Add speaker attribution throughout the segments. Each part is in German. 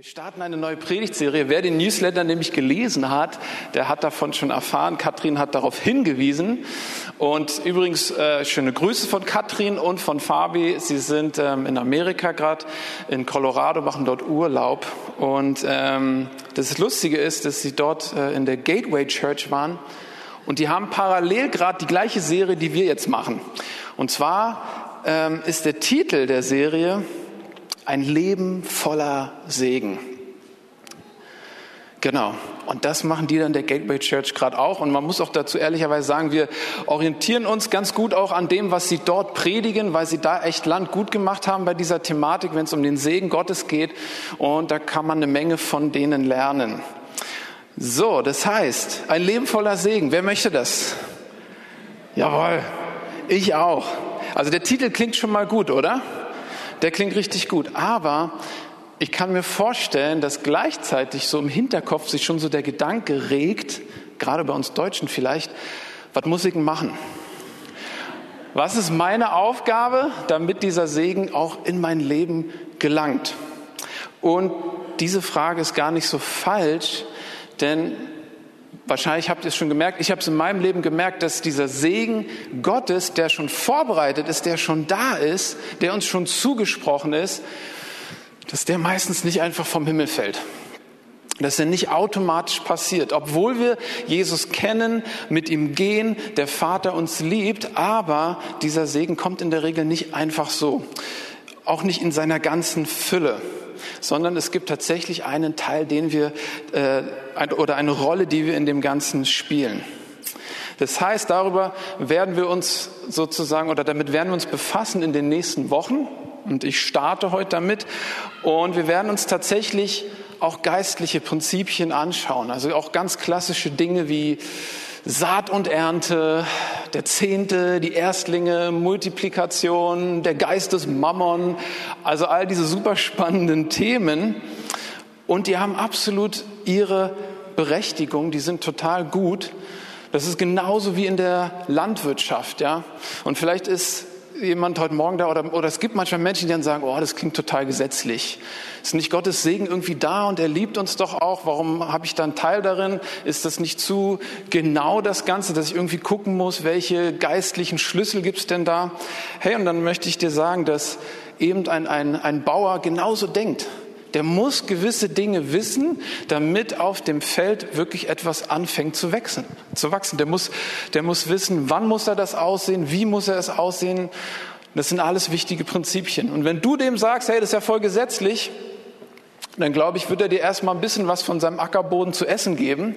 Speaker 1: Wir starten eine neue Predigtserie. Wer den Newsletter nämlich gelesen hat, der hat davon schon erfahren. Katrin hat darauf hingewiesen. Und übrigens äh, schöne Grüße von Katrin und von Fabi. Sie sind ähm, in Amerika gerade, in Colorado, machen dort Urlaub. Und ähm, das Lustige ist, dass sie dort äh, in der Gateway Church waren. Und die haben parallel gerade die gleiche Serie, die wir jetzt machen. Und zwar ähm, ist der Titel der Serie ein Leben voller Segen. Genau. Und das machen die dann der Gateway Church gerade auch. Und man muss auch dazu ehrlicherweise sagen, wir orientieren uns ganz gut auch an dem, was sie dort predigen, weil sie da echt Land gut gemacht haben bei dieser Thematik, wenn es um den Segen Gottes geht. Und da kann man eine Menge von denen lernen. So, das heißt, ein Leben voller Segen. Wer möchte das? Jawohl. Ich auch. Also der Titel klingt schon mal gut, oder? Der klingt richtig gut. Aber ich kann mir vorstellen, dass gleichzeitig so im Hinterkopf sich schon so der Gedanke regt, gerade bei uns Deutschen vielleicht, was muss ich denn machen? Was ist meine Aufgabe, damit dieser Segen auch in mein Leben gelangt? Und diese Frage ist gar nicht so falsch, denn Wahrscheinlich habt ihr es schon gemerkt, ich habe es in meinem Leben gemerkt, dass dieser Segen Gottes, der schon vorbereitet ist, der schon da ist, der uns schon zugesprochen ist, dass der meistens nicht einfach vom Himmel fällt. Dass er nicht automatisch passiert, obwohl wir Jesus kennen, mit ihm gehen, der Vater uns liebt, aber dieser Segen kommt in der Regel nicht einfach so, auch nicht in seiner ganzen Fülle sondern es gibt tatsächlich einen Teil, den wir äh, oder eine Rolle, die wir in dem Ganzen spielen. Das heißt, darüber werden wir uns sozusagen oder damit werden wir uns befassen in den nächsten Wochen. Und ich starte heute damit. Und wir werden uns tatsächlich auch geistliche Prinzipien anschauen. Also auch ganz klassische Dinge wie Saat und Ernte, der Zehnte, die Erstlinge, Multiplikation, der Geist des Mammon, also all diese super spannenden Themen. Und die haben absolut ihre Berechtigung, die sind total gut. Das ist genauso wie in der Landwirtschaft, ja. Und vielleicht ist jemand heute Morgen da oder, oder es gibt manchmal Menschen, die dann sagen, oh, das klingt total gesetzlich. Ist nicht Gottes Segen irgendwie da und er liebt uns doch auch? Warum habe ich da einen Teil darin? Ist das nicht zu genau das Ganze, dass ich irgendwie gucken muss, welche geistlichen Schlüssel gibt es denn da? Hey, und dann möchte ich dir sagen, dass eben ein, ein, ein Bauer genauso denkt. Der muss gewisse Dinge wissen, damit auf dem Feld wirklich etwas anfängt zu wachsen. Zu wachsen. Der muss, der muss wissen, wann muss er das aussehen, wie muss er es aussehen. Das sind alles wichtige Prinzipien. Und wenn du dem sagst, hey, das ist ja voll gesetzlich, dann glaube ich, wird er dir erstmal ein bisschen was von seinem Ackerboden zu essen geben,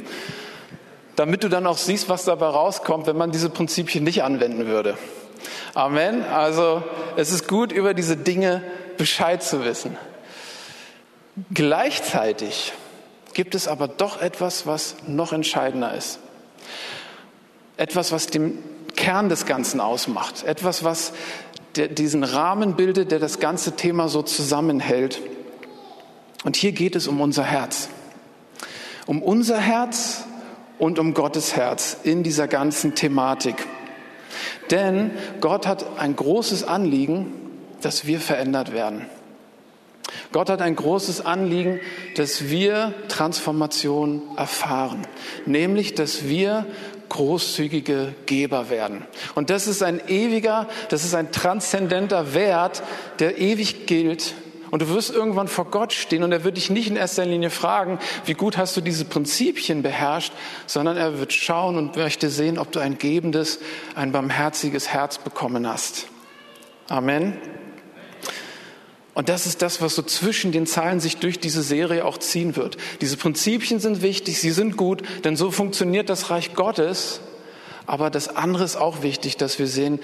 Speaker 1: damit du dann auch siehst, was dabei rauskommt, wenn man diese Prinzipien nicht anwenden würde. Amen. Also es ist gut, über diese Dinge Bescheid zu wissen. Gleichzeitig gibt es aber doch etwas, was noch entscheidender ist. Etwas, was den Kern des Ganzen ausmacht. Etwas, was diesen Rahmen bildet, der das ganze Thema so zusammenhält. Und hier geht es um unser Herz. Um unser Herz und um Gottes Herz in dieser ganzen Thematik. Denn Gott hat ein großes Anliegen, dass wir verändert werden. Gott hat ein großes Anliegen, dass wir Transformation erfahren, nämlich dass wir großzügige Geber werden. Und das ist ein ewiger, das ist ein transzendenter Wert, der ewig gilt. Und du wirst irgendwann vor Gott stehen und er wird dich nicht in erster Linie fragen, wie gut hast du diese Prinzipien beherrscht, sondern er wird schauen und möchte sehen, ob du ein gebendes, ein barmherziges Herz bekommen hast. Amen. Und das ist das, was so zwischen den Zahlen sich durch diese Serie auch ziehen wird. Diese Prinzipien sind wichtig, sie sind gut, denn so funktioniert das Reich Gottes. Aber das andere ist auch wichtig, dass wir sehen,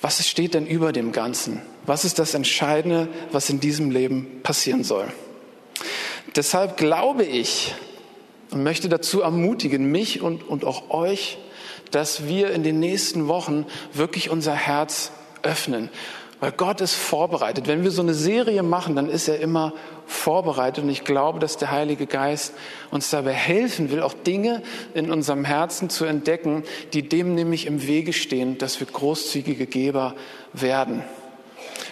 Speaker 1: was steht denn über dem Ganzen? Was ist das Entscheidende, was in diesem Leben passieren soll? Deshalb glaube ich und möchte dazu ermutigen, mich und, und auch euch, dass wir in den nächsten Wochen wirklich unser Herz öffnen weil Gott ist vorbereitet. Wenn wir so eine Serie machen, dann ist er immer vorbereitet. Und ich glaube, dass der Heilige Geist uns dabei helfen will, auch Dinge in unserem Herzen zu entdecken, die dem nämlich im Wege stehen, dass wir großzügige Geber werden.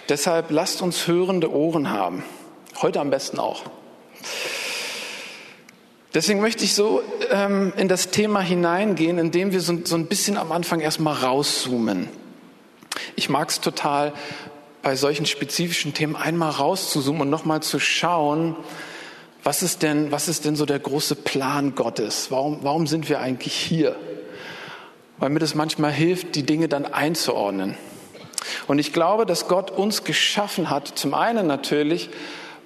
Speaker 1: Deshalb lasst uns hörende Ohren haben. Heute am besten auch. Deswegen möchte ich so ähm, in das Thema hineingehen, indem wir so, so ein bisschen am Anfang erstmal rauszoomen. Ich mag es total, bei solchen spezifischen Themen einmal rauszuzoomen und nochmal zu schauen, was ist denn, was ist denn so der große Plan Gottes? Warum, warum sind wir eigentlich hier? Weil mir das manchmal hilft, die Dinge dann einzuordnen. Und ich glaube, dass Gott uns geschaffen hat, zum einen natürlich,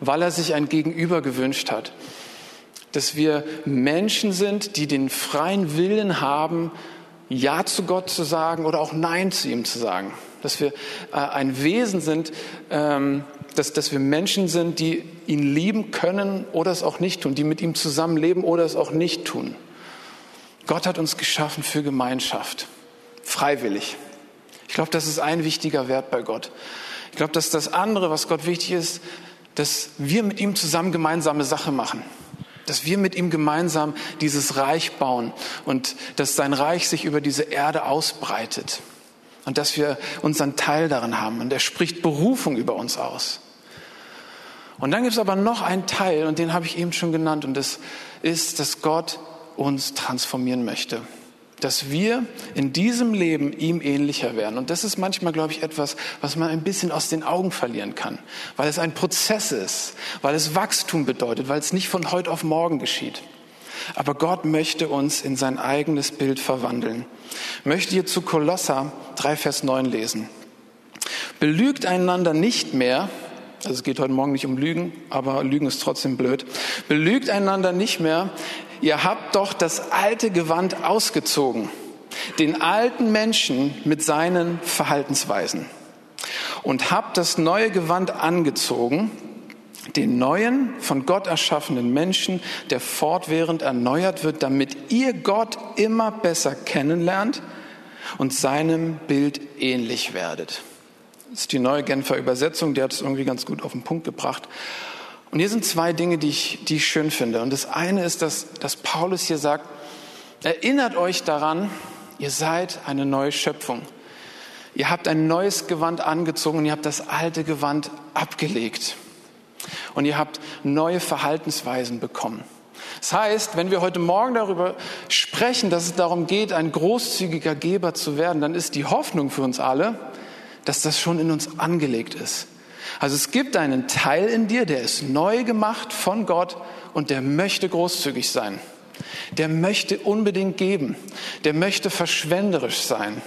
Speaker 1: weil er sich ein Gegenüber gewünscht hat. Dass wir Menschen sind, die den freien Willen haben, Ja zu Gott zu sagen oder auch Nein zu ihm zu sagen. Dass wir äh, ein Wesen sind, ähm, dass, dass wir Menschen sind, die ihn lieben können oder es auch nicht tun, die mit ihm zusammenleben oder es auch nicht tun. Gott hat uns geschaffen für Gemeinschaft, freiwillig. Ich glaube, das ist ein wichtiger Wert bei Gott. Ich glaube, dass das andere, was Gott wichtig ist, dass wir mit ihm zusammen gemeinsame Sache machen. Dass wir mit ihm gemeinsam dieses Reich bauen und dass sein Reich sich über diese Erde ausbreitet und dass wir unseren Teil daran haben. Und er spricht Berufung über uns aus. Und dann gibt es aber noch einen Teil, und den habe ich eben schon genannt, und das ist, dass Gott uns transformieren möchte. Dass wir in diesem Leben ihm ähnlicher werden. Und das ist manchmal, glaube ich, etwas, was man ein bisschen aus den Augen verlieren kann. Weil es ein Prozess ist, weil es Wachstum bedeutet, weil es nicht von heute auf morgen geschieht. Aber Gott möchte uns in sein eigenes Bild verwandeln. Möchte hier zu Kolosser 3, Vers 9 lesen. Belügt einander nicht mehr, also es geht heute Morgen nicht um Lügen, aber Lügen ist trotzdem blöd. Belügt einander nicht mehr. Ihr habt doch das alte Gewand ausgezogen, den alten Menschen mit seinen Verhaltensweisen. Und habt das neue Gewand angezogen, den neuen, von Gott erschaffenen Menschen, der fortwährend erneuert wird, damit ihr Gott immer besser kennenlernt und seinem Bild ähnlich werdet. Das ist die neue Genfer Übersetzung, die hat es irgendwie ganz gut auf den Punkt gebracht. Und hier sind zwei Dinge, die ich, die ich schön finde. Und das eine ist, dass, dass Paulus hier sagt, erinnert euch daran, ihr seid eine neue Schöpfung. Ihr habt ein neues Gewand angezogen und ihr habt das alte Gewand abgelegt. Und ihr habt neue Verhaltensweisen bekommen. Das heißt, wenn wir heute Morgen darüber sprechen, dass es darum geht, ein großzügiger Geber zu werden, dann ist die Hoffnung für uns alle, dass das schon in uns angelegt ist. Also es gibt einen Teil in dir, der ist neu gemacht von Gott und der möchte großzügig sein. Der möchte unbedingt geben. Der möchte verschwenderisch sein.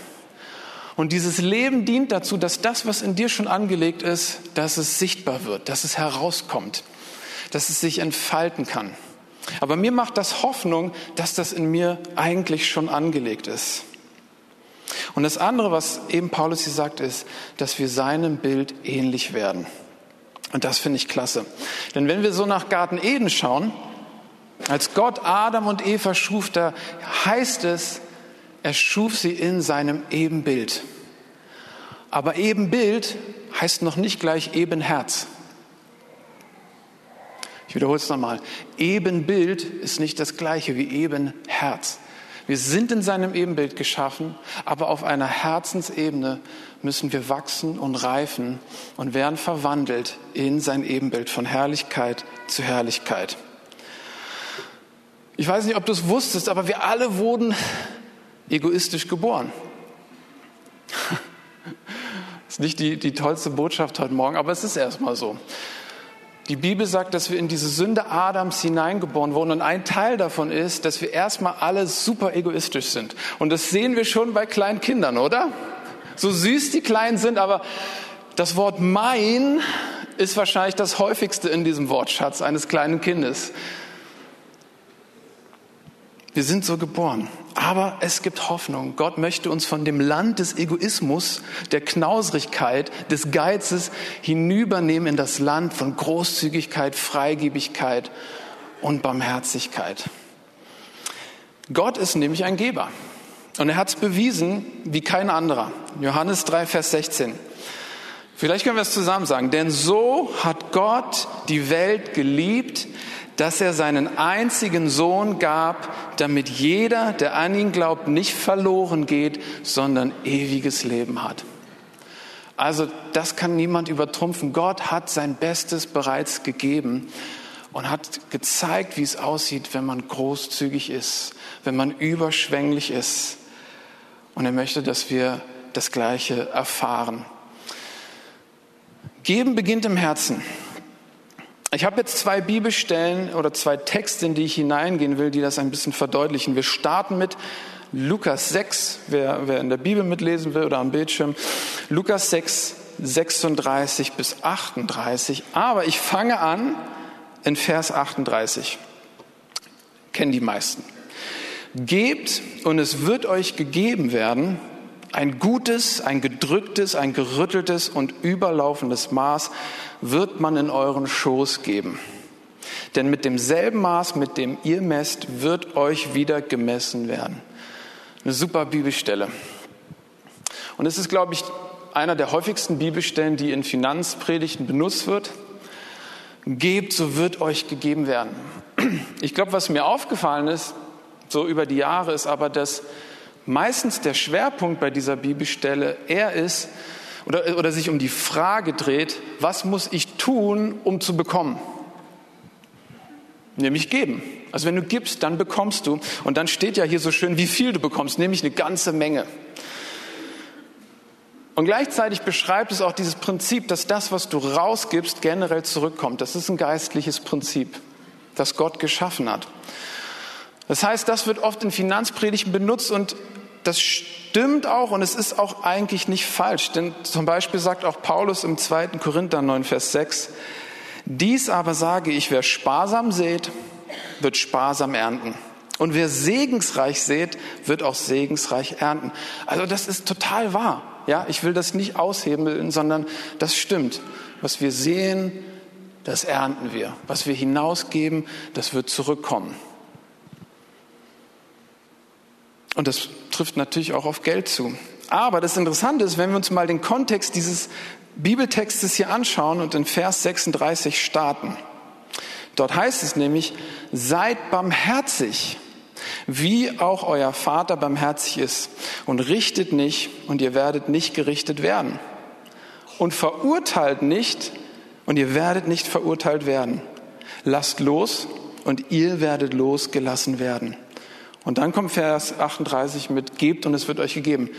Speaker 1: Und dieses Leben dient dazu, dass das, was in dir schon angelegt ist, dass es sichtbar wird, dass es herauskommt, dass es sich entfalten kann. Aber mir macht das Hoffnung, dass das in mir eigentlich schon angelegt ist. Und das andere, was eben Paulus hier sagt, ist, dass wir seinem Bild ähnlich werden. Und das finde ich klasse. Denn wenn wir so nach Garten Eden schauen, als Gott Adam und Eva schuf, da heißt es, er schuf sie in seinem Ebenbild. Aber Ebenbild heißt noch nicht gleich Ebenherz. Ich wiederhole es nochmal. Ebenbild ist nicht das gleiche wie Ebenherz. Wir sind in seinem Ebenbild geschaffen, aber auf einer Herzensebene müssen wir wachsen und reifen und werden verwandelt in sein Ebenbild von Herrlichkeit zu Herrlichkeit. Ich weiß nicht, ob du es wusstest, aber wir alle wurden egoistisch geboren. Ist nicht die, die tollste Botschaft heute Morgen, aber es ist erstmal so. Die Bibel sagt, dass wir in diese Sünde Adams hineingeboren wurden und ein Teil davon ist, dass wir erstmal alle super egoistisch sind. Und das sehen wir schon bei kleinen Kindern, oder? So süß die Kleinen sind, aber das Wort mein ist wahrscheinlich das häufigste in diesem Wortschatz eines kleinen Kindes. Wir sind so geboren. Aber es gibt Hoffnung. Gott möchte uns von dem Land des Egoismus, der Knausrigkeit, des Geizes hinübernehmen in das Land von Großzügigkeit, Freigebigkeit und Barmherzigkeit. Gott ist nämlich ein Geber. Und er hat es bewiesen wie kein anderer. Johannes 3, Vers 16. Vielleicht können wir es zusammen sagen. Denn so hat Gott die Welt geliebt, dass er seinen einzigen Sohn gab, damit jeder, der an ihn glaubt, nicht verloren geht, sondern ewiges Leben hat. Also das kann niemand übertrumpfen. Gott hat sein Bestes bereits gegeben. und hat gezeigt, wie es aussieht, wenn man großzügig ist, wenn man überschwänglich ist. Und er möchte, dass wir das Gleiche erfahren. Geben beginnt im Herzen. Ich habe jetzt zwei Bibelstellen oder zwei Texte, in die ich hineingehen will, die das ein bisschen verdeutlichen. Wir starten mit Lukas 6, wer, wer in der Bibel mitlesen will oder am Bildschirm. Lukas 6, 36 bis 38. Aber ich fange an in Vers 38. Kennen die meisten. Gebt und es wird euch gegeben werden, ein gutes, ein gedrücktes, ein gerütteltes und überlaufendes Maß wird man in euren Schoß geben. Denn mit demselben Maß, mit dem ihr messt, wird euch wieder gemessen werden. Eine super Bibelstelle. Und es ist, glaube ich, einer der häufigsten Bibelstellen, die in Finanzpredigten benutzt wird. Gebt, so wird euch gegeben werden. Ich glaube, was mir aufgefallen ist, so über die Jahre, ist aber, dass meistens der Schwerpunkt bei dieser Bibelstelle eher ist oder, oder sich um die Frage dreht, was muss ich tun, um zu bekommen? Nämlich geben. Also wenn du gibst, dann bekommst du. Und dann steht ja hier so schön, wie viel du bekommst, nämlich eine ganze Menge. Und gleichzeitig beschreibt es auch dieses Prinzip, dass das, was du rausgibst, generell zurückkommt. Das ist ein geistliches Prinzip, das Gott geschaffen hat. Das heißt, das wird oft in Finanzpredigten benutzt und das stimmt auch und es ist auch eigentlich nicht falsch. Denn zum Beispiel sagt auch Paulus im 2. Korinther 9, Vers 6, dies aber sage ich, wer sparsam sät, wird sparsam ernten. Und wer segensreich sät, wird auch segensreich ernten. Also das ist total wahr. Ja, ich will das nicht aushebeln, sondern das stimmt. Was wir sehen, das ernten wir. Was wir hinausgeben, das wird zurückkommen. Und das trifft natürlich auch auf Geld zu. Aber das Interessante ist, wenn wir uns mal den Kontext dieses Bibeltextes hier anschauen und in Vers 36 starten. Dort heißt es nämlich, seid barmherzig, wie auch euer Vater barmherzig ist, und richtet nicht, und ihr werdet nicht gerichtet werden. Und verurteilt nicht, und ihr werdet nicht verurteilt werden. Lasst los, und ihr werdet losgelassen werden. Und dann kommt Vers 38 mit, gebt und es wird euch gegeben.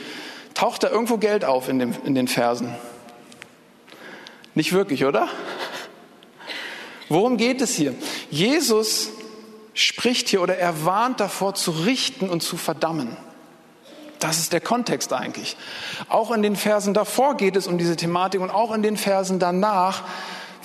Speaker 1: Taucht da irgendwo Geld auf in, dem, in den Versen? Nicht wirklich, oder? Worum geht es hier? Jesus spricht hier oder er warnt davor zu richten und zu verdammen. Das ist der Kontext eigentlich. Auch in den Versen davor geht es um diese Thematik und auch in den Versen danach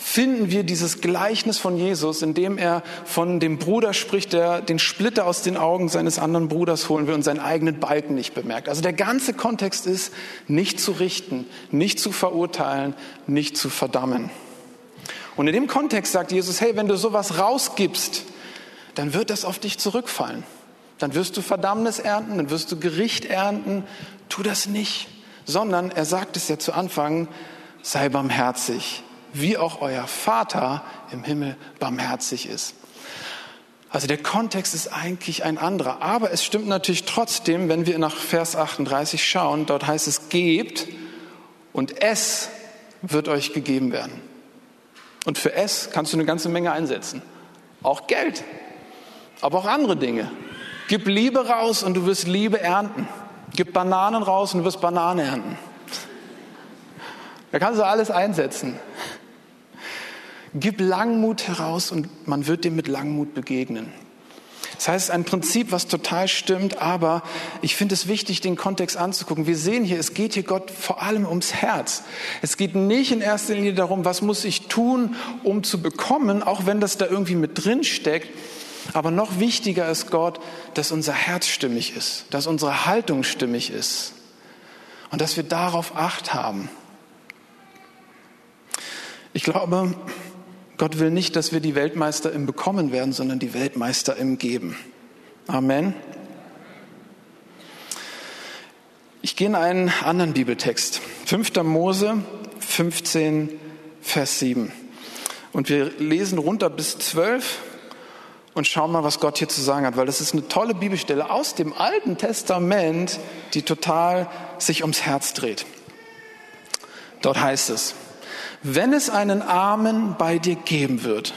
Speaker 1: finden wir dieses Gleichnis von Jesus, in dem er von dem Bruder spricht, der den Splitter aus den Augen seines anderen Bruders holen will und seinen eigenen Balken nicht bemerkt. Also der ganze Kontext ist, nicht zu richten, nicht zu verurteilen, nicht zu verdammen. Und in dem Kontext sagt Jesus, hey, wenn du sowas rausgibst, dann wird das auf dich zurückfallen. Dann wirst du Verdammnis ernten, dann wirst du Gericht ernten. Tu das nicht, sondern er sagt es ja zu Anfang, sei barmherzig, wie auch euer Vater im Himmel barmherzig ist. Also der Kontext ist eigentlich ein anderer. Aber es stimmt natürlich trotzdem, wenn wir nach Vers 38 schauen, dort heißt es, gebt und es wird euch gegeben werden. Und für es kannst du eine ganze Menge einsetzen. Auch Geld, aber auch andere Dinge. Gib Liebe raus und du wirst Liebe ernten. Gib Bananen raus und du wirst Bananen ernten. Da kannst du alles einsetzen. Gib Langmut heraus und man wird dir mit Langmut begegnen. Das heißt, ein Prinzip, was total stimmt, aber ich finde es wichtig, den Kontext anzugucken. Wir sehen hier, es geht hier Gott vor allem ums Herz. Es geht nicht in erster Linie darum, was muss ich tun, um zu bekommen, auch wenn das da irgendwie mit drin steckt. Aber noch wichtiger ist Gott, dass unser Herz stimmig ist, dass unsere Haltung stimmig ist und dass wir darauf Acht haben. Ich glaube, Gott will nicht, dass wir die Weltmeister im Bekommen werden, sondern die Weltmeister im Geben. Amen. Ich gehe in einen anderen Bibeltext. 5. Mose 15, Vers 7. Und wir lesen runter bis 12 und schauen mal, was Gott hier zu sagen hat, weil das ist eine tolle Bibelstelle aus dem Alten Testament, die total sich ums Herz dreht. Dort heißt es, wenn es einen Armen bei dir geben wird,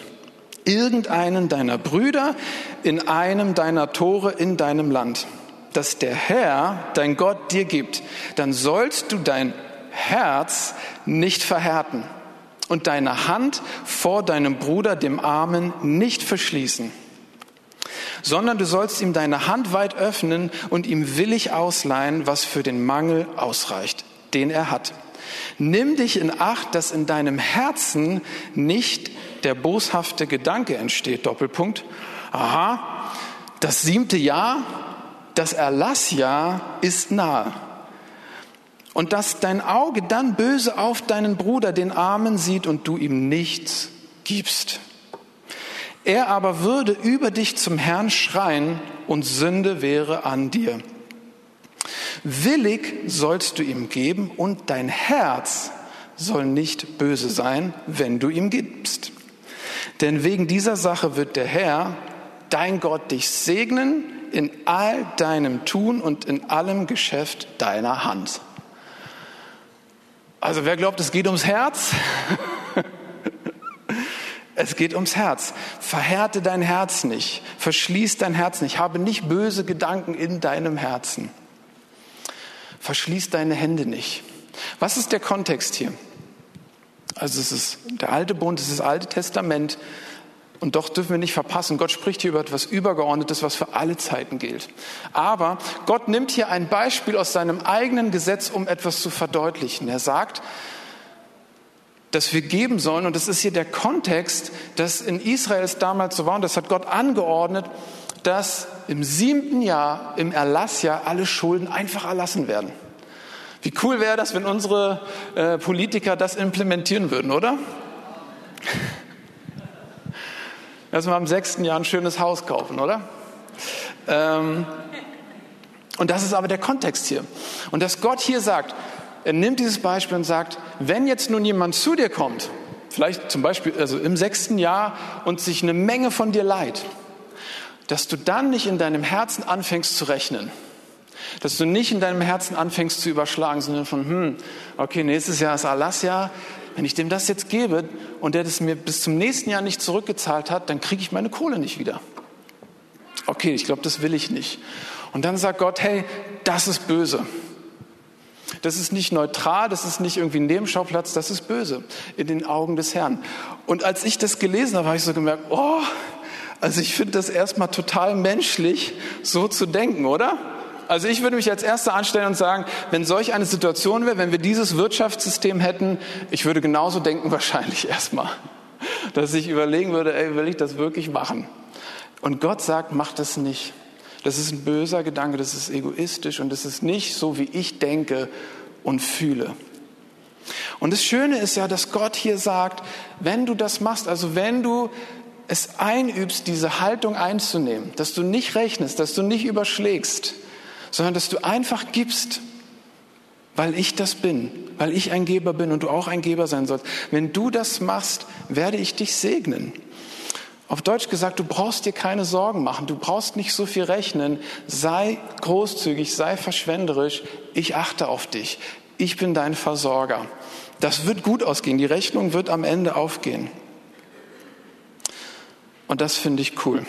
Speaker 1: irgendeinen deiner Brüder in einem deiner Tore in deinem Land, das der Herr, dein Gott, dir gibt, dann sollst du dein Herz nicht verhärten und deine Hand vor deinem Bruder, dem Armen, nicht verschließen, sondern du sollst ihm deine Hand weit öffnen und ihm willig ausleihen, was für den Mangel ausreicht, den er hat. Nimm dich in Acht, dass in deinem Herzen nicht der boshafte Gedanke entsteht. Doppelpunkt. Aha, das siebte Jahr, das Erlassjahr ist nahe. Und dass dein Auge dann böse auf deinen Bruder, den Armen, sieht und du ihm nichts gibst. Er aber würde über dich zum Herrn schreien und Sünde wäre an dir. Willig sollst du ihm geben und dein Herz soll nicht böse sein, wenn du ihm gibst. Denn wegen dieser Sache wird der Herr, dein Gott, dich segnen in all deinem Tun und in allem Geschäft deiner Hand. Also wer glaubt, es geht ums Herz? Es geht ums Herz. Verhärte dein Herz nicht. Verschließ dein Herz nicht. Habe nicht böse Gedanken in deinem Herzen. Verschließ deine Hände nicht. Was ist der Kontext hier? Also es ist der alte Bund, es ist das alte Testament. Und doch dürfen wir nicht verpassen, Gott spricht hier über etwas Übergeordnetes, was für alle Zeiten gilt. Aber Gott nimmt hier ein Beispiel aus seinem eigenen Gesetz, um etwas zu verdeutlichen. Er sagt, dass wir geben sollen, und das ist hier der Kontext, dass in Israel es damals so war, und das hat Gott angeordnet, dass im siebten Jahr, im Erlassjahr, alle Schulden einfach erlassen werden. Wie cool wäre das, wenn unsere äh, Politiker das implementieren würden, oder? Dass wir am sechsten Jahr ein schönes Haus kaufen, oder? Ähm, und das ist aber der Kontext hier. Und dass Gott hier sagt, er nimmt dieses Beispiel und sagt, wenn jetzt nun jemand zu dir kommt, vielleicht zum Beispiel also im sechsten Jahr und sich eine Menge von dir leiht, dass du dann nicht in deinem Herzen anfängst zu rechnen dass du nicht in deinem Herzen anfängst zu überschlagen, sondern von, hm, okay, nächstes Jahr ist Alasja. Wenn ich dem das jetzt gebe und der das mir bis zum nächsten Jahr nicht zurückgezahlt hat, dann kriege ich meine Kohle nicht wieder. Okay, ich glaube, das will ich nicht. Und dann sagt Gott, hey, das ist böse. Das ist nicht neutral, das ist nicht irgendwie ein Nebenschauplatz, das ist böse in den Augen des Herrn. Und als ich das gelesen habe, habe ich so gemerkt, oh, also ich finde das erstmal total menschlich, so zu denken, oder? Also ich würde mich als Erster anstellen und sagen, wenn solch eine Situation wäre, wenn wir dieses Wirtschaftssystem hätten, ich würde genauso denken wahrscheinlich erstmal, dass ich überlegen würde, ey, will ich das wirklich machen? Und Gott sagt, mach das nicht. Das ist ein böser Gedanke, das ist egoistisch und das ist nicht so, wie ich denke und fühle. Und das Schöne ist ja, dass Gott hier sagt, wenn du das machst, also wenn du es einübst, diese Haltung einzunehmen, dass du nicht rechnest, dass du nicht überschlägst, sondern dass du einfach gibst, weil ich das bin, weil ich ein Geber bin und du auch ein Geber sein sollst. Wenn du das machst, werde ich dich segnen. Auf Deutsch gesagt, du brauchst dir keine Sorgen machen, du brauchst nicht so viel rechnen, sei großzügig, sei verschwenderisch, ich achte auf dich, ich bin dein Versorger. Das wird gut ausgehen, die Rechnung wird am Ende aufgehen. Und das finde ich cool.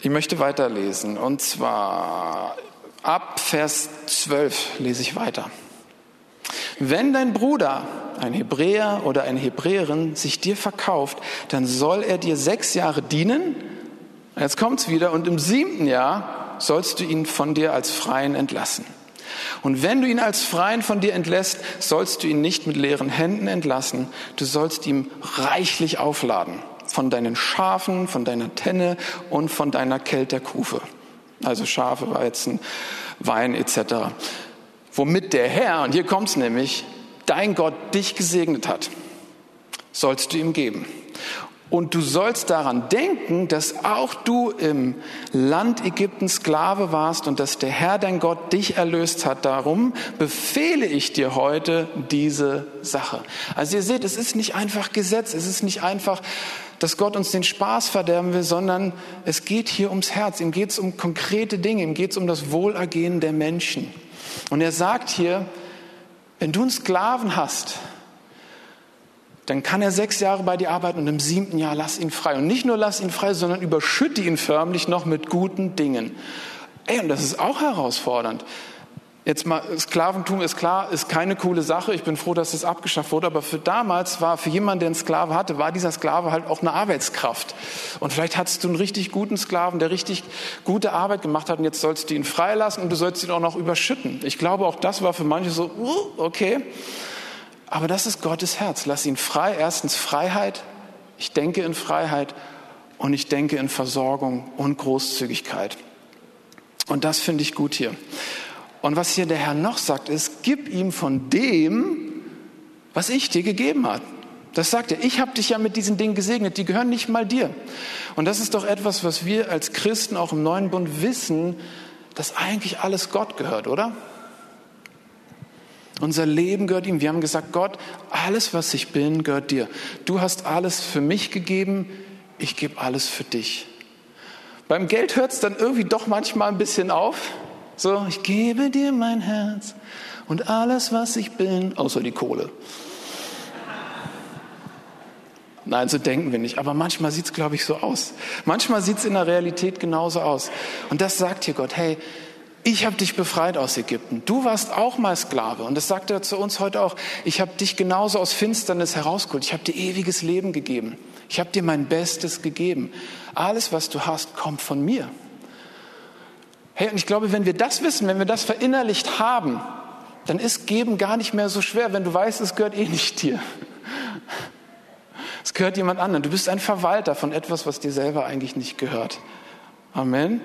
Speaker 1: Ich möchte weiterlesen und zwar ab Vers 12 lese ich weiter. Wenn dein Bruder, ein Hebräer oder eine Hebräerin, sich dir verkauft, dann soll er dir sechs Jahre dienen. Jetzt kommt's wieder und im siebten Jahr sollst du ihn von dir als Freien entlassen. Und wenn du ihn als Freien von dir entlässt, sollst du ihn nicht mit leeren Händen entlassen. Du sollst ihm reichlich aufladen von deinen Schafen, von deiner Tenne und von deiner Kelterkufe. Also Schafe, Weizen, Wein etc. Womit der Herr, und hier kommt es nämlich, dein Gott dich gesegnet hat, sollst du ihm geben. Und du sollst daran denken, dass auch du im Land Ägypten Sklave warst und dass der Herr dein Gott dich erlöst hat. Darum befehle ich dir heute diese Sache. Also ihr seht, es ist nicht einfach Gesetz, es ist nicht einfach, dass Gott uns den Spaß verderben will, sondern es geht hier ums Herz. Ihm geht es um konkrete Dinge, ihm geht es um das Wohlergehen der Menschen. Und er sagt hier, wenn du einen Sklaven hast, dann kann er sechs Jahre bei dir arbeiten und im siebten Jahr lass ihn frei. Und nicht nur lass ihn frei, sondern überschütte ihn förmlich noch mit guten Dingen. Ey, und das ist auch herausfordernd. Jetzt mal, Sklaventum ist klar, ist keine coole Sache. Ich bin froh, dass es abgeschafft wurde. Aber für damals war, für jemanden, der einen Sklave hatte, war dieser Sklave halt auch eine Arbeitskraft. Und vielleicht hattest du einen richtig guten Sklaven, der richtig gute Arbeit gemacht hat. Und jetzt sollst du ihn freilassen und du sollst ihn auch noch überschütten. Ich glaube, auch das war für manche so, uh, okay. Aber das ist Gottes Herz. Lass ihn frei. Erstens Freiheit. Ich denke in Freiheit und ich denke in Versorgung und Großzügigkeit. Und das finde ich gut hier. Und was hier der Herr noch sagt, ist, gib ihm von dem, was ich dir gegeben habe. Das sagt er. Ich habe dich ja mit diesen Dingen gesegnet. Die gehören nicht mal dir. Und das ist doch etwas, was wir als Christen auch im neuen Bund wissen, dass eigentlich alles Gott gehört, oder? Unser Leben gehört ihm. Wir haben gesagt, Gott, alles, was ich bin, gehört dir. Du hast alles für mich gegeben. Ich gebe alles für dich. Beim Geld hört es dann irgendwie doch manchmal ein bisschen auf. So, ich gebe dir mein Herz und alles, was ich bin, außer die Kohle. Nein, so denken wir nicht. Aber manchmal sieht es, glaube ich, so aus. Manchmal sieht es in der Realität genauso aus. Und das sagt hier Gott, hey, ich habe dich befreit aus Ägypten. Du warst auch mal Sklave. Und das sagt er zu uns heute auch. Ich habe dich genauso aus Finsternis herausgeholt. Ich habe dir ewiges Leben gegeben. Ich habe dir mein Bestes gegeben. Alles, was du hast, kommt von mir. Hey, und ich glaube, wenn wir das wissen, wenn wir das verinnerlicht haben, dann ist Geben gar nicht mehr so schwer, wenn du weißt, es gehört eh nicht dir. Es gehört jemand anderem. Du bist ein Verwalter von etwas, was dir selber eigentlich nicht gehört. Amen.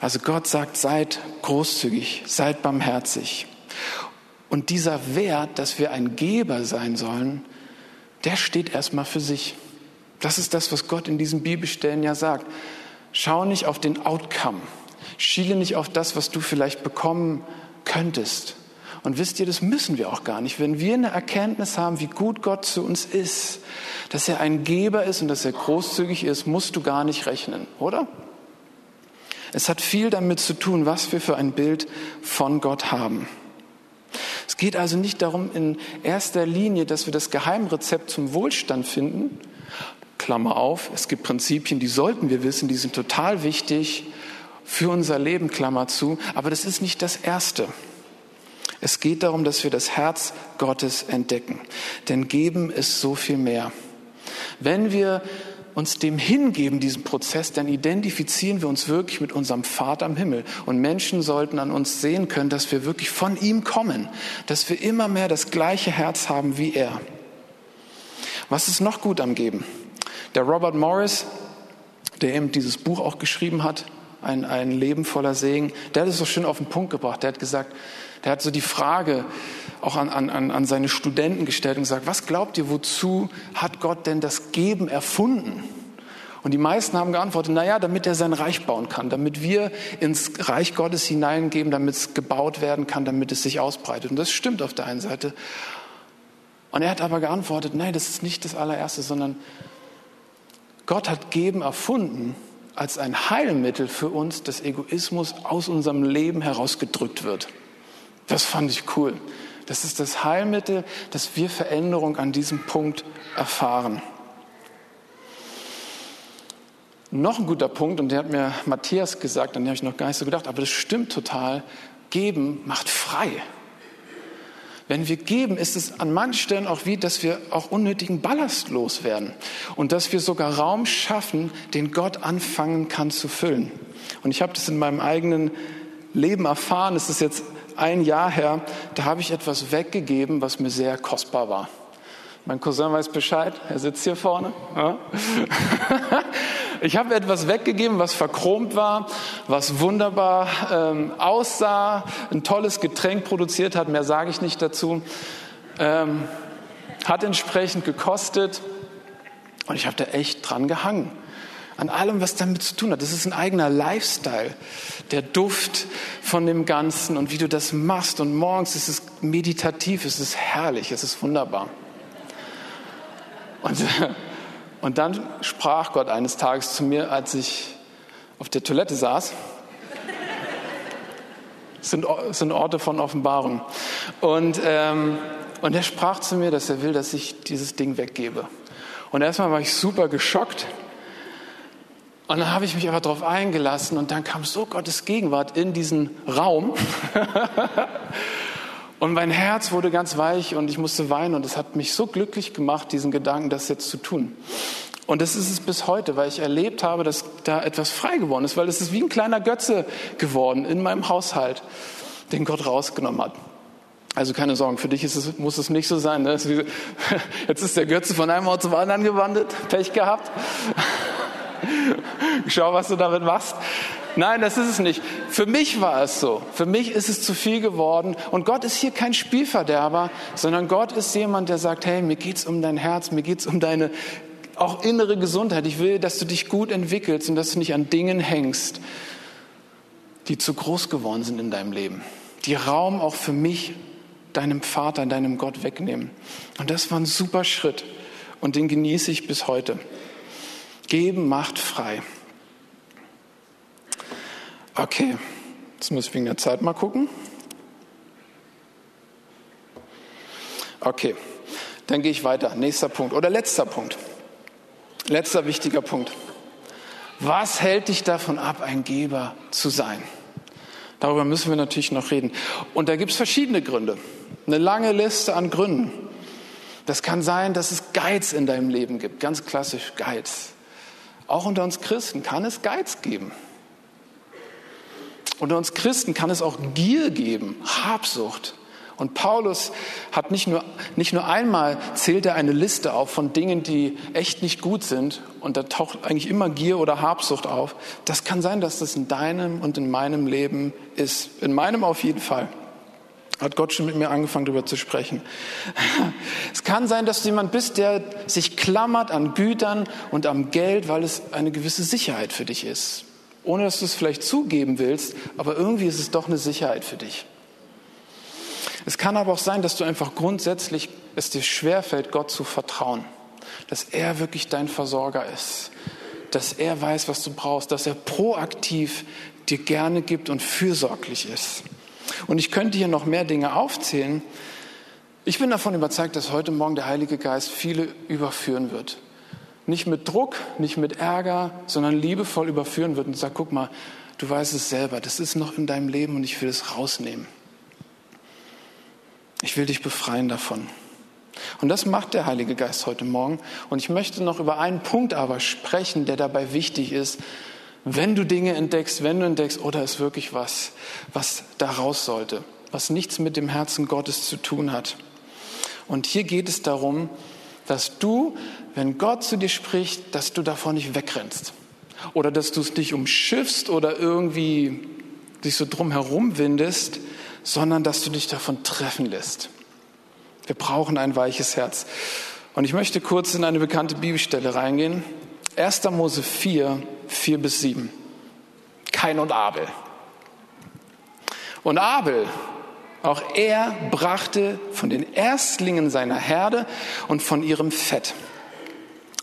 Speaker 1: Also Gott sagt, seid großzügig, seid barmherzig. Und dieser Wert, dass wir ein Geber sein sollen, der steht erstmal für sich. Das ist das, was Gott in diesen Bibelstellen ja sagt. Schau nicht auf den Outcome. Schiele nicht auf das, was du vielleicht bekommen könntest. Und wisst ihr, das müssen wir auch gar nicht. Wenn wir eine Erkenntnis haben, wie gut Gott zu uns ist, dass er ein Geber ist und dass er großzügig ist, musst du gar nicht rechnen, oder? Es hat viel damit zu tun, was wir für ein Bild von Gott haben. Es geht also nicht darum in erster Linie, dass wir das Geheimrezept zum Wohlstand finden, Klammer auf, es gibt Prinzipien, die sollten wir wissen, die sind total wichtig für unser Leben, Klammer zu, aber das ist nicht das Erste. Es geht darum, dass wir das Herz Gottes entdecken, denn geben ist so viel mehr. Wenn wir uns dem hingeben, diesem Prozess, dann identifizieren wir uns wirklich mit unserem Vater im Himmel. Und Menschen sollten an uns sehen können, dass wir wirklich von ihm kommen, dass wir immer mehr das gleiche Herz haben wie er. Was ist noch gut am Geben? Der Robert Morris, der eben dieses Buch auch geschrieben hat, ein, ein Leben voller Segen, der hat es so schön auf den Punkt gebracht. Der hat gesagt, der hat so die Frage auch an, an, an seine Studenten gestellt und gesagt, was glaubt ihr, wozu hat Gott denn das Geben erfunden? Und die meisten haben geantwortet, naja, damit er sein Reich bauen kann, damit wir ins Reich Gottes hineingeben, damit es gebaut werden kann, damit es sich ausbreitet. Und das stimmt auf der einen Seite. Und er hat aber geantwortet, nein, das ist nicht das allererste, sondern Gott hat Geben erfunden als ein Heilmittel für uns, dass Egoismus aus unserem Leben herausgedrückt wird. Das fand ich cool. Das ist das Heilmittel, dass wir Veränderung an diesem Punkt erfahren. Noch ein guter Punkt, und der hat mir Matthias gesagt, an den habe ich noch gar nicht so gedacht, aber das stimmt total. Geben macht frei. Wenn wir geben, ist es an manchen Stellen auch wie, dass wir auch unnötigen Ballast loswerden und dass wir sogar Raum schaffen, den Gott anfangen kann zu füllen. Und ich habe das in meinem eigenen Leben erfahren. Es ist jetzt ein Jahr her. Da habe ich etwas weggegeben, was mir sehr kostbar war. Mein Cousin weiß Bescheid. Er sitzt hier vorne. Ja. Ich habe etwas weggegeben, was verchromt war, was wunderbar ähm, aussah, ein tolles Getränk produziert hat, mehr sage ich nicht dazu, ähm, hat entsprechend gekostet und ich habe da echt dran gehangen. An allem, was damit zu tun hat. Das ist ein eigener Lifestyle. Der Duft von dem Ganzen und wie du das machst. Und morgens ist es meditativ, es ist herrlich, es ist wunderbar. Und und dann sprach Gott eines Tages zu mir, als ich auf der Toilette saß. Das sind, sind Orte von Offenbarung. Und, ähm, Und er sprach zu mir, dass er will, dass ich dieses Ding weggebe. Und erstmal war ich super geschockt. Und dann habe ich mich aber darauf eingelassen und dann kam so Gottes Gegenwart in diesen Raum. und mein Herz wurde ganz weich und ich musste weinen und es hat mich so glücklich gemacht, diesen Gedanken, das jetzt zu tun. Und das ist es bis heute, weil ich erlebt habe, dass da etwas frei geworden ist, weil es ist wie ein kleiner Götze geworden in meinem Haushalt, den Gott rausgenommen hat. Also keine Sorgen, für dich es, muss es nicht so sein. Ne? Jetzt ist der Götze von einem Ort zum anderen gewandert, Pech gehabt. Schau, was du damit machst. Nein, das ist es nicht. Für mich war es so. Für mich ist es zu viel geworden. Und Gott ist hier kein Spielverderber, sondern Gott ist jemand, der sagt, hey, mir geht's um dein Herz, mir geht's um deine auch innere Gesundheit. Ich will, dass du dich gut entwickelst und dass du nicht an Dingen hängst, die zu groß geworden sind in deinem Leben. Die Raum auch für mich, deinem Vater, deinem Gott wegnehmen. Und das war ein super Schritt. Und den genieße ich bis heute. Geben macht frei. Okay, jetzt muss ich wegen der Zeit mal gucken. Okay, dann gehe ich weiter. Nächster Punkt oder letzter Punkt. Letzter wichtiger Punkt. Was hält dich davon ab, ein Geber zu sein? Darüber müssen wir natürlich noch reden. Und da gibt es verschiedene Gründe. Eine lange Liste an Gründen. Das kann sein, dass es Geiz in deinem Leben gibt. Ganz klassisch Geiz. Auch unter uns Christen kann es Geiz geben. Unter uns Christen kann es auch Gier geben, Habsucht. Und Paulus hat nicht nur, nicht nur einmal zählt er eine Liste auf von Dingen, die echt nicht gut sind. Und da taucht eigentlich immer Gier oder Habsucht auf. Das kann sein, dass das in deinem und in meinem Leben ist. In meinem auf jeden Fall. Hat Gott schon mit mir angefangen, darüber zu sprechen. Es kann sein, dass du jemand bist, der sich klammert an Gütern und am Geld, weil es eine gewisse Sicherheit für dich ist. Ohne dass du es vielleicht zugeben willst, aber irgendwie ist es doch eine Sicherheit für dich. Es kann aber auch sein, dass du einfach grundsätzlich es dir schwerfällt, Gott zu vertrauen. Dass er wirklich dein Versorger ist. Dass er weiß, was du brauchst. Dass er proaktiv dir gerne gibt und fürsorglich ist. Und ich könnte hier noch mehr Dinge aufzählen. Ich bin davon überzeugt, dass heute Morgen der Heilige Geist viele überführen wird. Nicht mit Druck, nicht mit Ärger, sondern liebevoll überführen wird und sagt, guck mal, du weißt es selber, das ist noch in deinem Leben und ich will es rausnehmen. Ich will dich befreien davon. Und das macht der Heilige Geist heute Morgen. Und ich möchte noch über einen Punkt aber sprechen, der dabei wichtig ist. Wenn du Dinge entdeckst, wenn du entdeckst, oder ist wirklich was, was da raus sollte, was nichts mit dem Herzen Gottes zu tun hat. Und hier geht es darum, dass du, wenn Gott zu dir spricht, dass du davon nicht wegrennst. Oder dass du es nicht umschiffst oder irgendwie dich so drum herum windest, sondern dass du dich davon treffen lässt. Wir brauchen ein weiches Herz. Und ich möchte kurz in eine bekannte Bibelstelle reingehen. 1. Mose 4, 4 bis 7. Kain und Abel. Und Abel, auch er brachte von den Erstlingen seiner Herde und von ihrem Fett.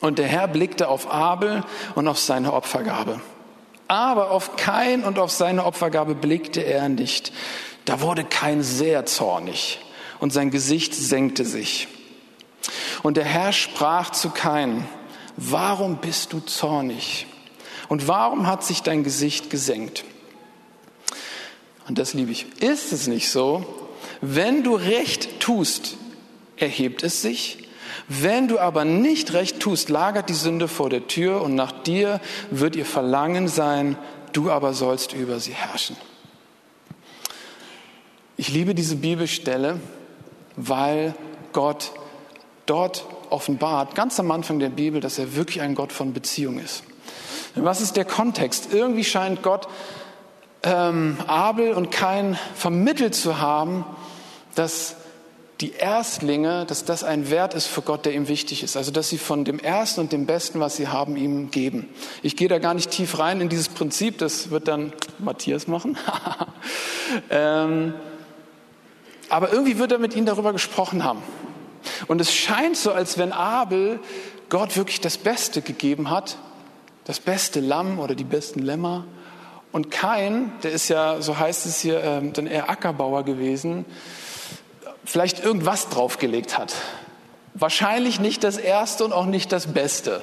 Speaker 1: Und der Herr blickte auf Abel und auf seine Opfergabe. Aber auf Kain und auf seine Opfergabe blickte er nicht. Da wurde kein sehr zornig und sein Gesicht senkte sich. Und der Herr sprach zu Kain, warum bist du zornig? Und warum hat sich dein Gesicht gesenkt? Und das liebe ich. Ist es nicht so, wenn du recht tust, erhebt es sich? Wenn du aber nicht recht tust, lagert die Sünde vor der Tür und nach dir wird ihr Verlangen sein, du aber sollst über sie herrschen. Ich liebe diese Bibelstelle, weil Gott dort offenbart, ganz am Anfang der Bibel, dass er wirklich ein Gott von Beziehung ist. Was ist der Kontext? Irgendwie scheint Gott ähm, Abel und Kain vermittelt zu haben, dass die Erstlinge, dass das ein Wert ist für Gott, der ihm wichtig ist. Also, dass sie von dem Ersten und dem Besten, was sie haben, ihm geben. Ich gehe da gar nicht tief rein in dieses Prinzip, das wird dann Matthias machen. ähm, aber irgendwie wird er mit ihnen darüber gesprochen haben. Und es scheint so, als wenn Abel Gott wirklich das Beste gegeben hat, das beste Lamm oder die besten Lämmer. Und Kain, der ist ja, so heißt es hier, ähm, dann eher Ackerbauer gewesen, vielleicht irgendwas draufgelegt hat. Wahrscheinlich nicht das Erste und auch nicht das Beste,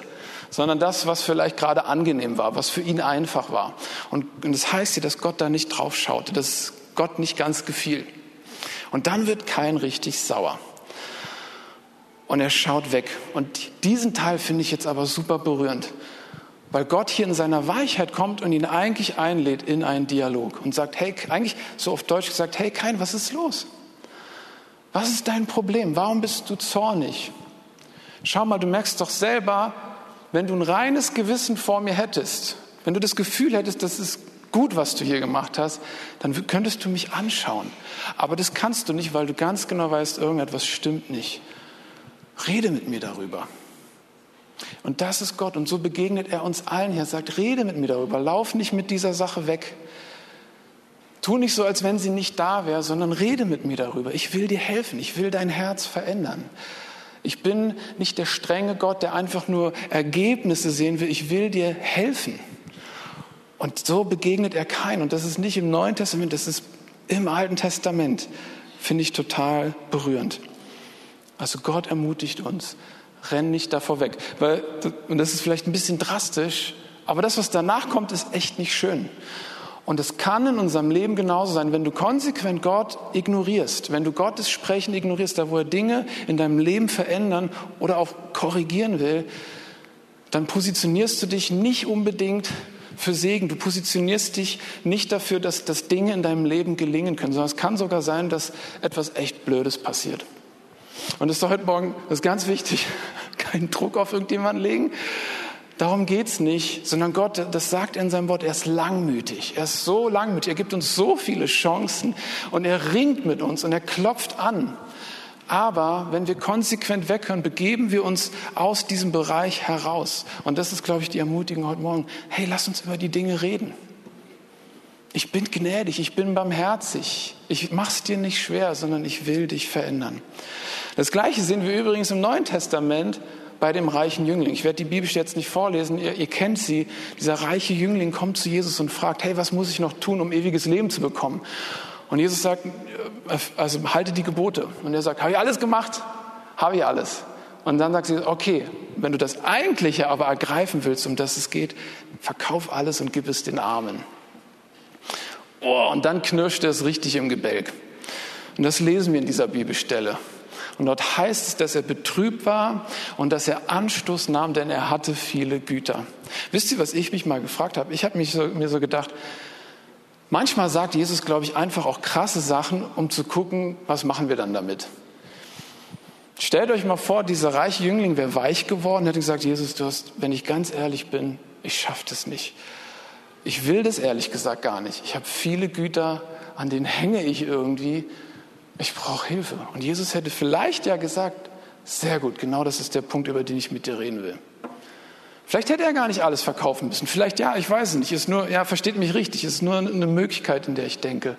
Speaker 1: sondern das, was vielleicht gerade angenehm war, was für ihn einfach war. Und, und das heißt hier, dass Gott da nicht drauf schaute, dass Gott nicht ganz gefiel. Und dann wird kein richtig sauer. Und er schaut weg. Und diesen Teil finde ich jetzt aber super berührend, weil Gott hier in seiner Weichheit kommt und ihn eigentlich einlädt in einen Dialog und sagt, hey, eigentlich so auf Deutsch gesagt, hey, kein, was ist los? Was ist dein Problem? Warum bist du zornig? Schau mal, du merkst doch selber, wenn du ein reines Gewissen vor mir hättest, wenn du das Gefühl hättest, das ist gut, was du hier gemacht hast, dann könntest du mich anschauen. Aber das kannst du nicht, weil du ganz genau weißt, irgendetwas stimmt nicht. Rede mit mir darüber. Und das ist Gott. Und so begegnet er uns allen hier. Er sagt, rede mit mir darüber. Lauf nicht mit dieser Sache weg. Tu nicht so, als wenn sie nicht da wäre, sondern rede mit mir darüber. Ich will dir helfen. Ich will dein Herz verändern. Ich bin nicht der strenge Gott, der einfach nur Ergebnisse sehen will. Ich will dir helfen. Und so begegnet er kein. Und das ist nicht im Neuen Testament, das ist im Alten Testament. Finde ich total berührend. Also Gott ermutigt uns, renn nicht davor weg. Weil, und das ist vielleicht ein bisschen drastisch, aber das, was danach kommt, ist echt nicht schön. Und es kann in unserem Leben genauso sein, wenn du konsequent Gott ignorierst, wenn du Gottes Sprechen ignorierst, da wo er Dinge in deinem Leben verändern oder auch korrigieren will, dann positionierst du dich nicht unbedingt für Segen. Du positionierst dich nicht dafür, dass, dass Dinge in deinem Leben gelingen können, sondern es kann sogar sein, dass etwas echt Blödes passiert. Und das ist doch heute Morgen, das ist ganz wichtig, keinen Druck auf irgendjemanden legen. Darum geht es nicht, sondern Gott, das sagt er in seinem Wort, er ist langmütig. Er ist so langmütig, er gibt uns so viele Chancen und er ringt mit uns und er klopft an. Aber wenn wir konsequent weghören, begeben wir uns aus diesem Bereich heraus. Und das ist, glaube ich, die Ermutigung heute Morgen. Hey, lass uns über die Dinge reden. Ich bin gnädig, ich bin barmherzig. Ich mache es dir nicht schwer, sondern ich will dich verändern. Das Gleiche sehen wir übrigens im Neuen Testament bei dem reichen Jüngling. Ich werde die Bibel jetzt nicht vorlesen, ihr, ihr kennt sie. Dieser reiche Jüngling kommt zu Jesus und fragt, hey, was muss ich noch tun, um ewiges Leben zu bekommen? Und Jesus sagt, also halte die Gebote. Und er sagt, habe ich alles gemacht? Habe ich alles. Und dann sagt sie, okay, wenn du das Eigentliche aber ergreifen willst, um das es geht, verkauf alles und gib es den Armen. Oh, und dann knirscht es richtig im Gebälk. Und das lesen wir in dieser Bibelstelle. Und dort heißt es, dass er betrübt war und dass er Anstoß nahm, denn er hatte viele Güter. Wisst ihr, was ich mich mal gefragt habe? Ich habe so, mir so gedacht, Manchmal sagt Jesus, glaube ich, einfach auch krasse Sachen, um zu gucken, was machen wir dann damit. Stellt euch mal vor, dieser reiche Jüngling wäre weich geworden, hätte gesagt, Jesus, du hast, wenn ich ganz ehrlich bin, ich schaffe das nicht. Ich will das ehrlich gesagt gar nicht. Ich habe viele Güter, an denen hänge ich irgendwie. Ich brauche Hilfe. Und Jesus hätte vielleicht ja gesagt, sehr gut, genau das ist der Punkt, über den ich mit dir reden will. Vielleicht hätte er gar nicht alles verkaufen müssen. Vielleicht ja, ich weiß es nicht. Ist nur, ja, versteht mich richtig. Ist nur eine Möglichkeit, in der ich denke.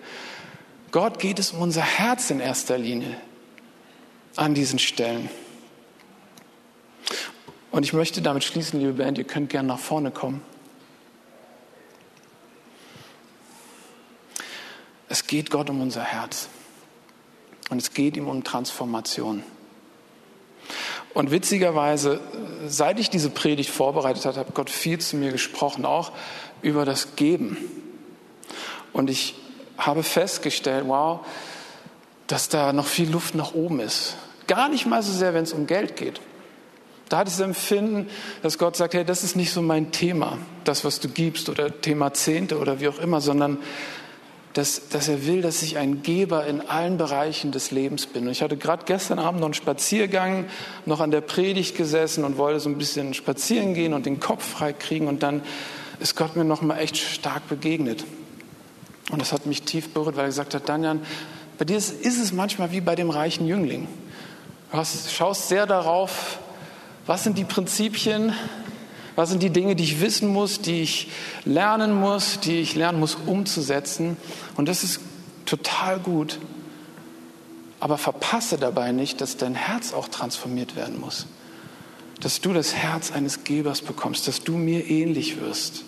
Speaker 1: Gott geht es um unser Herz in erster Linie an diesen Stellen. Und ich möchte damit schließen, liebe Band, ihr könnt gerne nach vorne kommen. Es geht Gott um unser Herz. Und es geht ihm um Transformation. Und witzigerweise, seit ich diese Predigt vorbereitet habe, hat Gott viel zu mir gesprochen, auch über das Geben. Und ich habe festgestellt, wow, dass da noch viel Luft nach oben ist. Gar nicht mal so sehr, wenn es um Geld geht. Da hatte ich das Empfinden, dass Gott sagt, hey, das ist nicht so mein Thema, das, was du gibst oder Thema Zehnte oder wie auch immer, sondern dass, dass er will, dass ich ein Geber in allen Bereichen des Lebens bin. Und ich hatte gerade gestern Abend noch einen Spaziergang, noch an der Predigt gesessen und wollte so ein bisschen spazieren gehen und den Kopf frei kriegen. Und dann ist Gott mir noch mal echt stark begegnet. Und das hat mich tief berührt, weil er gesagt hat, Daniel, bei dir ist, ist es manchmal wie bei dem reichen Jüngling. Du hast, schaust sehr darauf, was sind die Prinzipien, was sind die Dinge, die ich wissen muss, die ich lernen muss, die ich lernen muss umzusetzen? Und das ist total gut. Aber verpasse dabei nicht, dass dein Herz auch transformiert werden muss. Dass du das Herz eines Gebers bekommst, dass du mir ähnlich wirst.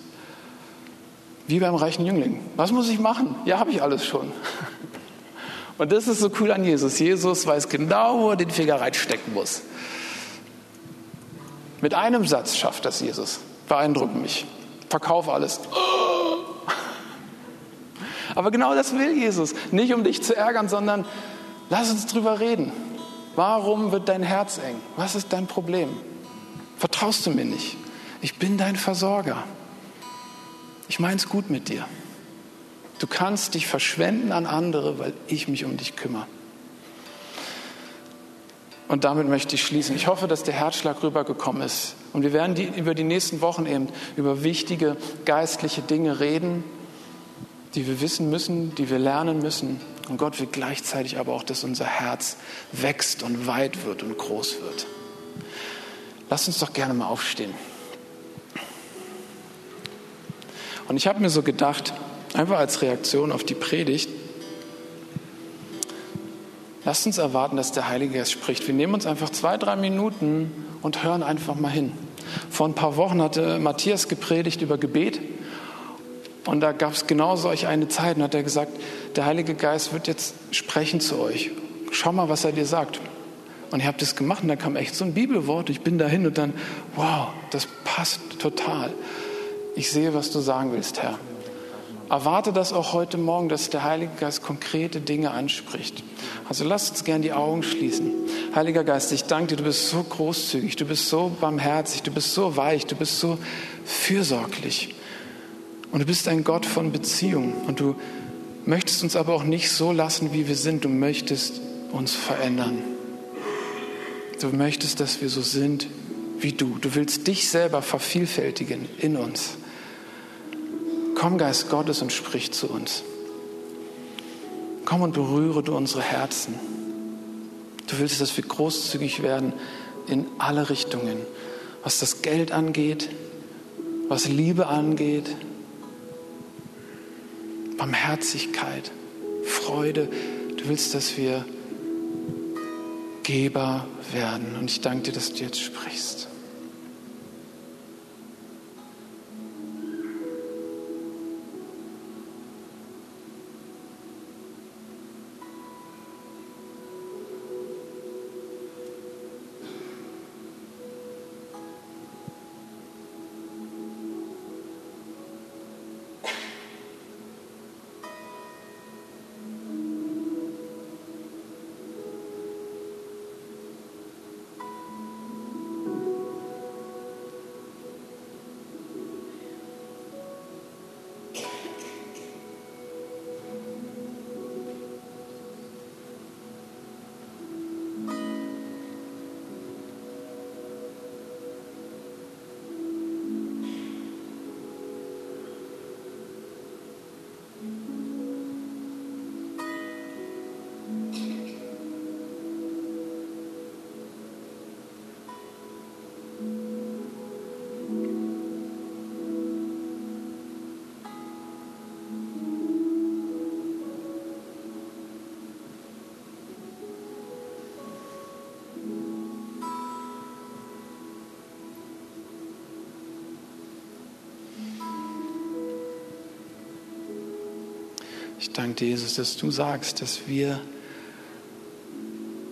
Speaker 1: Wie beim reichen Jüngling. Was muss ich machen? Ja, habe ich alles schon. Und das ist so cool an Jesus. Jesus weiß genau, wo er den Finger reinstecken muss. Mit einem Satz schafft das Jesus. Beeindruckt mich. Verkauf alles. Aber genau das will Jesus. Nicht um dich zu ärgern, sondern lass uns drüber reden. Warum wird dein Herz eng? Was ist dein Problem? Vertraust du mir nicht? Ich bin dein Versorger. Ich mein's gut mit dir. Du kannst dich verschwenden an andere, weil ich mich um dich kümmere. Und damit möchte ich schließen. Ich hoffe, dass der Herzschlag rübergekommen ist. Und wir werden die, über die nächsten Wochen eben über wichtige geistliche Dinge reden, die wir wissen müssen, die wir lernen müssen. Und Gott will gleichzeitig aber auch, dass unser Herz wächst und weit wird und groß wird. Lass uns doch gerne mal aufstehen. Und ich habe mir so gedacht, einfach als Reaktion auf die Predigt, lasst uns erwarten, dass der Heilige Geist spricht. Wir nehmen uns einfach zwei, drei Minuten und hören einfach mal hin. Vor ein paar Wochen hatte Matthias gepredigt über Gebet. Und da gab es genau solch eine Zeit. Und hat er gesagt, der Heilige Geist wird jetzt sprechen zu euch. Schau mal, was er dir sagt. Und ich habe das gemacht und da kam echt so ein Bibelwort. Ich bin dahin und dann, wow, das passt total. Ich sehe, was du sagen willst, Herr. Erwarte das auch heute Morgen, dass der Heilige Geist konkrete Dinge anspricht. Also lasst uns gern die Augen schließen. Heiliger Geist, ich danke dir, du bist so großzügig, du bist so barmherzig, du bist so weich, du bist so fürsorglich. Und du bist ein Gott von Beziehung. Und du möchtest uns aber auch nicht so lassen, wie wir sind. Du möchtest uns verändern. Du möchtest, dass wir so sind wie du. Du willst dich selber vervielfältigen in uns. Komm, Geist Gottes, und sprich zu uns. Komm und berühre du unsere Herzen. Du willst, dass wir großzügig werden in alle Richtungen, was das Geld angeht, was Liebe angeht, Barmherzigkeit, Freude. Du willst, dass wir Geber werden. Und ich danke dir, dass du jetzt sprichst. Ich danke dir, Jesus, dass du sagst, dass wir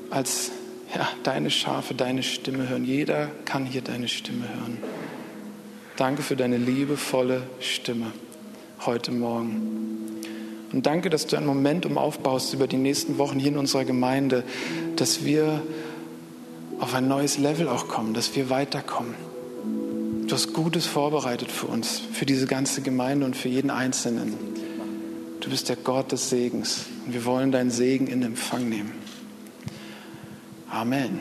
Speaker 1: als ja, deine Schafe deine Stimme hören. Jeder kann hier deine Stimme hören. Danke für deine liebevolle Stimme heute Morgen. Und danke, dass du ein Momentum aufbaust über die nächsten Wochen hier in unserer Gemeinde, dass wir auf ein neues Level auch kommen, dass wir weiterkommen. Du hast Gutes vorbereitet für uns, für diese ganze Gemeinde und für jeden Einzelnen. Du bist der Gott des Segens und wir wollen deinen Segen in Empfang nehmen. Amen.